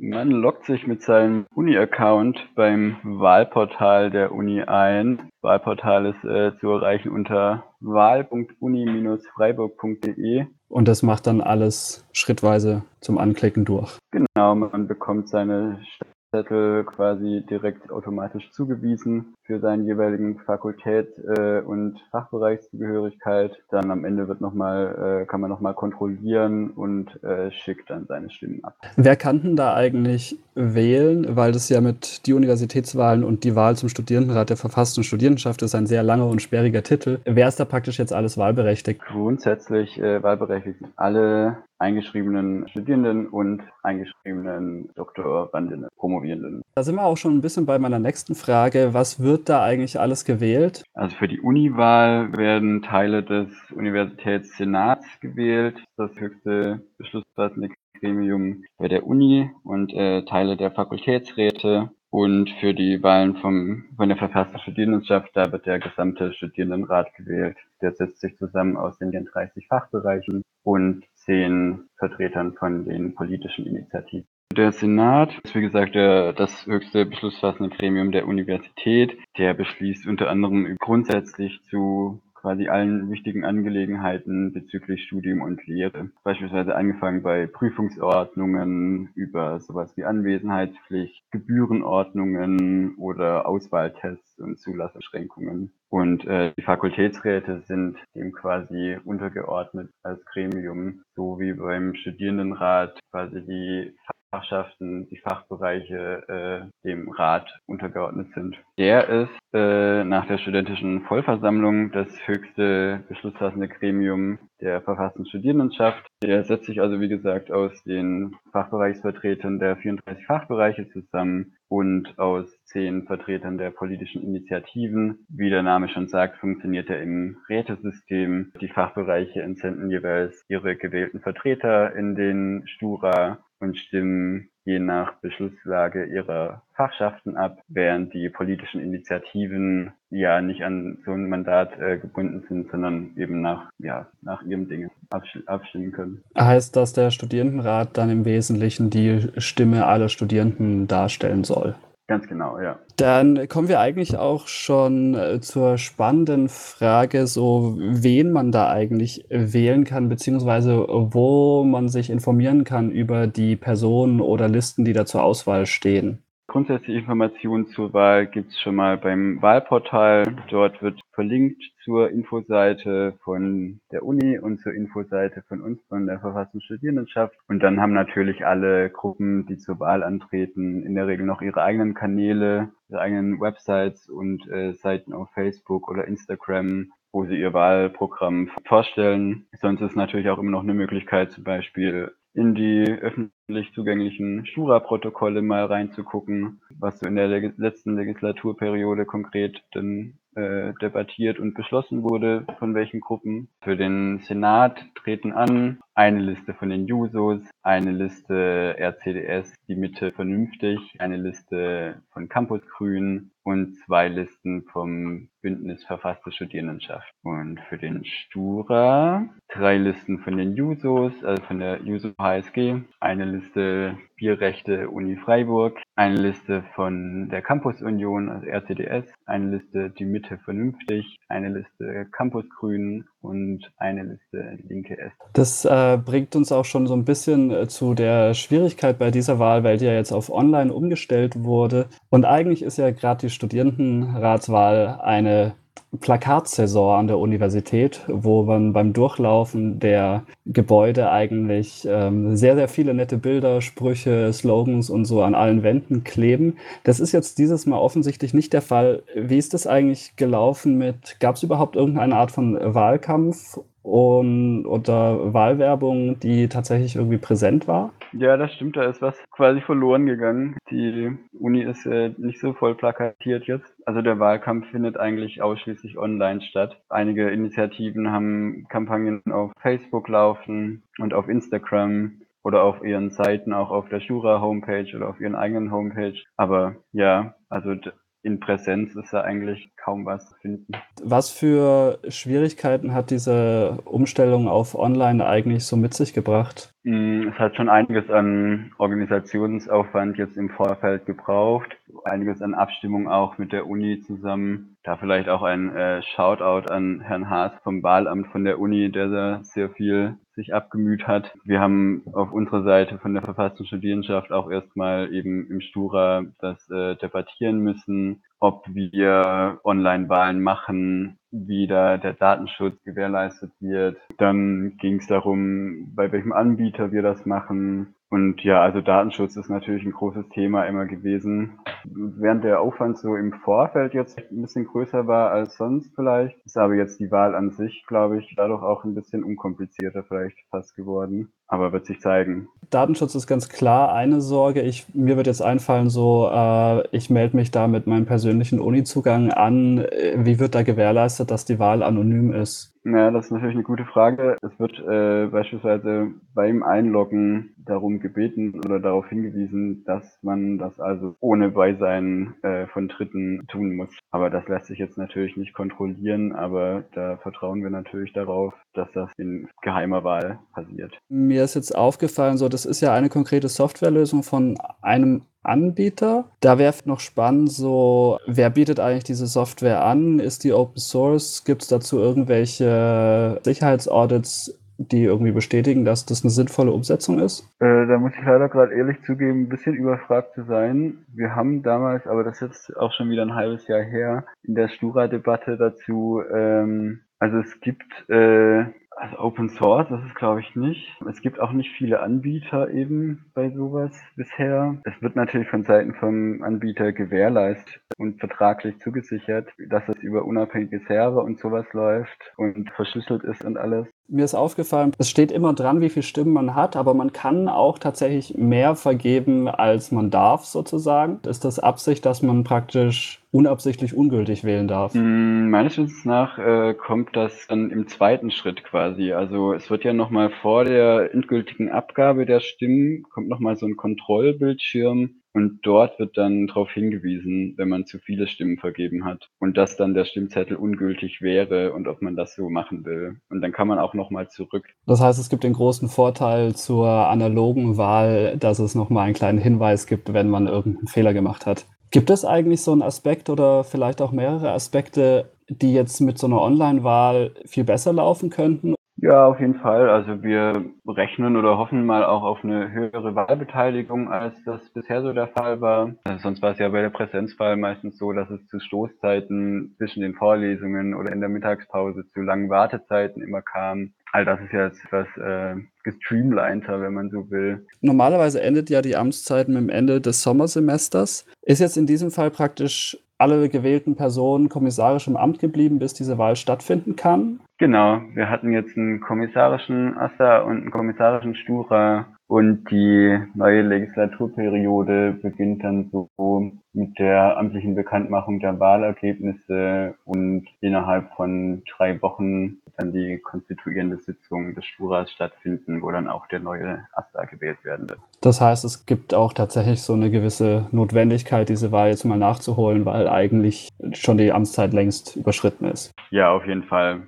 Man loggt sich mit seinem Uni-Account beim Wahlportal der Uni ein. Wahlportal ist äh, zu erreichen unter wahl.uni-freiburg.de. Und das macht dann alles schrittweise zum Anklicken durch. Genau, man bekommt seine Zettel quasi direkt automatisch zugewiesen für seinen jeweiligen Fakultät äh, und Fachbereichszugehörigkeit. Dann am Ende wird noch mal, äh, kann man nochmal kontrollieren und äh, schickt dann seine Stimmen ab. Wer kann denn da eigentlich wählen? Weil das ja mit die Universitätswahlen und die Wahl zum Studierendenrat der verfassten Studierendenschaft ist ein sehr langer und sperriger Titel. Wer ist da praktisch jetzt alles wahlberechtigt? Grundsätzlich äh, wahlberechtigt alle eingeschriebenen Studierenden und eingeschriebenen Doktorandinnen, Promovierenden. Da sind wir auch schon ein bisschen bei meiner nächsten Frage. Was wird da eigentlich alles gewählt? Also für die Uniwahl werden Teile des Universitätssenats gewählt, das höchste beschlussfassende Gremium bei der Uni und äh, Teile der Fakultätsräte. Und für die Wahlen vom, von der verfassten Studierendenschaft, da wird der gesamte Studierendenrat gewählt. Der setzt sich zusammen aus den 30 Fachbereichen und zehn Vertretern von den politischen Initiativen. Der Senat ist, wie gesagt, der, das höchste beschlussfassende Gremium der Universität. Der beschließt unter anderem grundsätzlich zu quasi allen wichtigen Angelegenheiten bezüglich Studium und Lehre. Beispielsweise angefangen bei Prüfungsordnungen über sowas wie Anwesenheitspflicht, Gebührenordnungen oder Auswahltests und Zulassungsschränkungen. Und äh, die Fakultätsräte sind dem quasi untergeordnet als Gremium, so wie beim Studierendenrat quasi die Fachschaften, die Fachbereiche äh, dem Rat untergeordnet sind. Der ist äh, nach der studentischen Vollversammlung das höchste beschlussfassende Gremium der verfassten Studierendenschaft. Der setzt sich also, wie gesagt, aus den Fachbereichsvertretern der 34 Fachbereiche zusammen und aus zehn Vertretern der politischen Initiativen. Wie der Name schon sagt, funktioniert er im Rätesystem. Die Fachbereiche entsenden jeweils ihre gewählten Vertreter in den Stura und stimmen je nach Beschlusslage ihrer Fachschaften ab, während die politischen Initiativen ja nicht an so ein Mandat äh, gebunden sind, sondern eben nach, ja, nach ihrem Ding abstimmen können. Heißt, dass der Studierendenrat dann im Wesentlichen die Stimme aller Studierenden darstellen soll? Ganz genau, ja. Dann kommen wir eigentlich auch schon äh, zur spannenden Frage, so wen man da eigentlich wählen kann, beziehungsweise wo man sich informieren kann über die Personen oder Listen, die da zur Auswahl stehen. Grundsätzliche Informationen zur Wahl gibt es schon mal beim Wahlportal. Dort wird verlinkt zur Infoseite von der Uni und zur Infoseite von uns, von der Verfassungsstudierendenschaft. Und dann haben natürlich alle Gruppen, die zur Wahl antreten, in der Regel noch ihre eigenen Kanäle, ihre eigenen Websites und äh, Seiten auf Facebook oder Instagram, wo sie ihr Wahlprogramm vorstellen. Sonst ist natürlich auch immer noch eine Möglichkeit, zum Beispiel in die öffentlich zugänglichen Jura-Protokolle mal reinzugucken, was so in der leg letzten Legislaturperiode konkret denn äh, debattiert und beschlossen wurde, von welchen Gruppen. Für den Senat treten an eine Liste von den Jusos, eine Liste RCDS, die Mitte vernünftig, eine Liste von Campus Grün und zwei Listen vom Bündnis Verfasste Studierendenschaft. Und für den Stura drei Listen von den Jusos, also von der Juso HSG, eine Liste Bierrechte Uni Freiburg, eine Liste von der Campus Union, also RCDS, eine Liste Die Mitte vernünftig, eine Liste Campus Grün und eine Liste Linke S. Das äh, bringt uns auch schon so ein bisschen äh, zu der Schwierigkeit bei dieser Wahl, weil die ja jetzt auf online umgestellt wurde. Und eigentlich ist ja gerade die Studierendenratswahl eine Plakatsaison an der Universität, wo man beim Durchlaufen der Gebäude eigentlich ähm, sehr, sehr viele nette Bilder, Sprüche, Slogans und so an allen Wänden kleben. Das ist jetzt dieses Mal offensichtlich nicht der Fall. Wie ist das eigentlich gelaufen mit, gab es überhaupt irgendeine Art von Wahlkampf und, oder Wahlwerbung, die tatsächlich irgendwie präsent war? Ja, das stimmt, da ist was quasi verloren gegangen. Die Uni ist äh, nicht so voll plakatiert jetzt. Also der Wahlkampf findet eigentlich ausschließlich online statt. Einige Initiativen haben Kampagnen auf Facebook laufen und auf Instagram oder auf ihren Seiten, auch auf der Shura-Homepage oder auf ihren eigenen Homepage. Aber ja, also in Präsenz ist da eigentlich kaum was finden. Was für Schwierigkeiten hat diese Umstellung auf Online eigentlich so mit sich gebracht? Mm, es hat schon einiges an Organisationsaufwand jetzt im Vorfeld gebraucht, einiges an Abstimmung auch mit der Uni zusammen. Da vielleicht auch ein äh, Shoutout an Herrn Haas vom Wahlamt von der Uni, der da sehr viel sich abgemüht hat. Wir haben auf unserer Seite von der verfassten Studierenschaft auch erstmal eben im Stura das äh, debattieren müssen, ob wir Online-Wahlen machen, wie da der Datenschutz gewährleistet wird. Dann ging es darum, bei welchem Anbieter wir das machen. Und ja, also Datenschutz ist natürlich ein großes Thema immer gewesen. Während der Aufwand so im Vorfeld jetzt ein bisschen größer war als sonst vielleicht, ist aber jetzt die Wahl an sich, glaube ich, dadurch auch ein bisschen unkomplizierter vielleicht fast geworden. Aber wird sich zeigen. Datenschutz ist ganz klar eine Sorge. Ich, mir wird jetzt einfallen, so, äh, ich melde mich da mit meinem persönlichen Uni-Zugang an. Wie wird da gewährleistet, dass die Wahl anonym ist? Ja, das ist natürlich eine gute Frage. Es wird äh, beispielsweise beim Einloggen darum gebeten oder darauf hingewiesen, dass man das also ohne Beisein äh, von Dritten tun muss. Aber das lässt sich jetzt natürlich nicht kontrollieren, aber da vertrauen wir natürlich darauf, dass das in geheimer Wahl passiert. Mir ist jetzt aufgefallen, so das ist ja eine konkrete Softwarelösung von einem Anbieter. Da wäre noch spannend, so, wer bietet eigentlich diese Software an? Ist die Open Source? Gibt es dazu irgendwelche Sicherheitsaudits, die irgendwie bestätigen, dass das eine sinnvolle Umsetzung ist? Äh, da muss ich leider gerade ehrlich zugeben, ein bisschen überfragt zu sein. Wir haben damals, aber das ist jetzt auch schon wieder ein halbes Jahr her, in der Stura-Debatte dazu, ähm, also es gibt äh, also Open Source, das ist glaube ich nicht. Es gibt auch nicht viele Anbieter eben bei sowas bisher. Es wird natürlich von Seiten vom Anbieter gewährleistet und vertraglich zugesichert, dass es über unabhängige Server und sowas läuft und verschlüsselt ist und alles. Mir ist aufgefallen, es steht immer dran, wie viele Stimmen man hat, aber man kann auch tatsächlich mehr vergeben, als man darf, sozusagen. Ist das Absicht, dass man praktisch unabsichtlich ungültig wählen darf? Mm, meines Wissens nach äh, kommt das dann im zweiten Schritt quasi. Also es wird ja nochmal vor der endgültigen Abgabe der Stimmen, kommt nochmal so ein Kontrollbildschirm, und dort wird dann darauf hingewiesen, wenn man zu viele Stimmen vergeben hat und dass dann der Stimmzettel ungültig wäre und ob man das so machen will. Und dann kann man auch nochmal zurück. Das heißt, es gibt den großen Vorteil zur analogen Wahl, dass es nochmal einen kleinen Hinweis gibt, wenn man irgendeinen Fehler gemacht hat. Gibt es eigentlich so einen Aspekt oder vielleicht auch mehrere Aspekte, die jetzt mit so einer Online-Wahl viel besser laufen könnten ja, auf jeden Fall. Also wir rechnen oder hoffen mal auch auf eine höhere Wahlbeteiligung, als das bisher so der Fall war. Also sonst war es ja bei der Präsenzwahl meistens so, dass es zu Stoßzeiten zwischen den Vorlesungen oder in der Mittagspause zu langen Wartezeiten immer kam. All das ist jetzt etwas äh, gestreamliner, wenn man so will. Normalerweise endet ja die Amtszeit mit dem Ende des Sommersemesters. Ist jetzt in diesem Fall praktisch alle gewählten Personen kommissarisch im Amt geblieben, bis diese Wahl stattfinden kann? Genau, wir hatten jetzt einen kommissarischen Assa und einen kommissarischen Stura und die neue Legislaturperiode beginnt dann so mit der amtlichen Bekanntmachung der Wahlergebnisse und innerhalb von drei Wochen dann die konstituierende Sitzung des Sturas stattfinden, wo dann auch der neue Asta gewählt werden wird. Das heißt, es gibt auch tatsächlich so eine gewisse Notwendigkeit, diese Wahl jetzt mal nachzuholen, weil eigentlich schon die Amtszeit längst überschritten ist. Ja, auf jeden Fall.